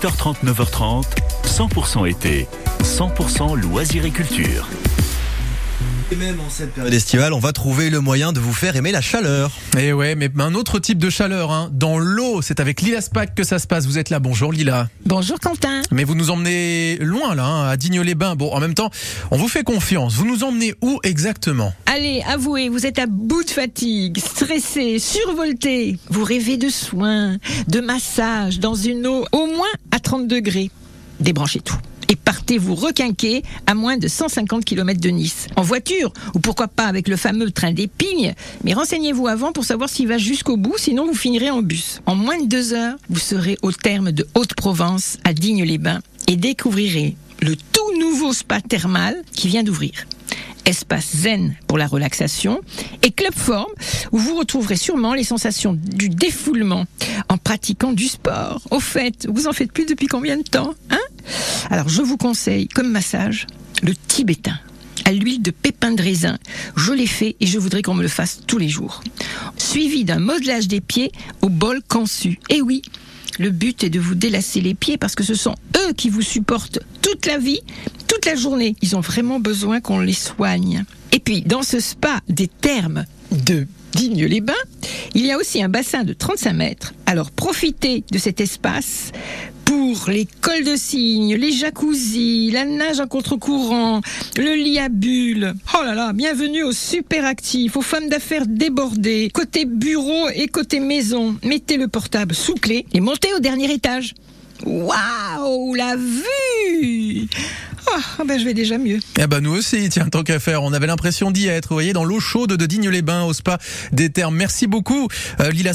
8h30, 9h30, 100% été, 100% loisirs et culture. Et même en cette période estivale, on va trouver le moyen de vous faire aimer la chaleur. Et Eh ouais, mais un autre type de chaleur, hein. dans l'eau. C'est avec Lila Spack que ça se passe. Vous êtes là, bonjour Lila. Bonjour Quentin. Mais vous nous emmenez loin là, hein, à Digne-les-Bains. Bon, en même temps, on vous fait confiance. Vous nous emmenez où exactement? Allez, avouez, vous êtes à bout de fatigue, stressé, survolté. Vous rêvez de soins, de massages dans une eau au moins à 30 degrés. Débranchez tout. Et partez vous requinquer à moins de 150 km de Nice. En voiture, ou pourquoi pas avec le fameux train des pignes. Mais renseignez-vous avant pour savoir s'il va jusqu'au bout, sinon vous finirez en bus. En moins de deux heures, vous serez au terme de Haute-Provence, à Digne-les-Bains, et découvrirez le tout nouveau spa thermal qui vient d'ouvrir espace zen pour la relaxation et club forme où vous retrouverez sûrement les sensations du défoulement en pratiquant du sport. Au fait, vous en faites plus depuis combien de temps hein? Alors je vous conseille comme massage le tibétain à l'huile de pépins de raisin. Je l'ai fait et je voudrais qu'on me le fasse tous les jours. Suivi d'un modelage des pieds au bol cansu. Et oui, le but est de vous délasser les pieds parce que ce sont eux qui vous supportent toute la vie, toute la journée. Ils ont vraiment besoin qu'on les soigne. Et puis, dans ce spa des thermes de Digne-les-Bains, il y a aussi un bassin de 35 mètres. Alors profitez de cet espace pour les cols de cygne, les jacuzzis, la nage en contre-courant, le lit à bulles. Oh là là, bienvenue aux super actifs, aux femmes d'affaires débordées, côté bureau et côté maison. Mettez le portable sous clé et montez au dernier étage. Waouh, la vue Ah ben je vais déjà mieux. Eh ben nous aussi, tiens, tant qu'à faire. On avait l'impression d'y être, vous voyez, dans l'eau chaude de Digne-les-Bains au spa des termes. Merci beaucoup, euh, Lila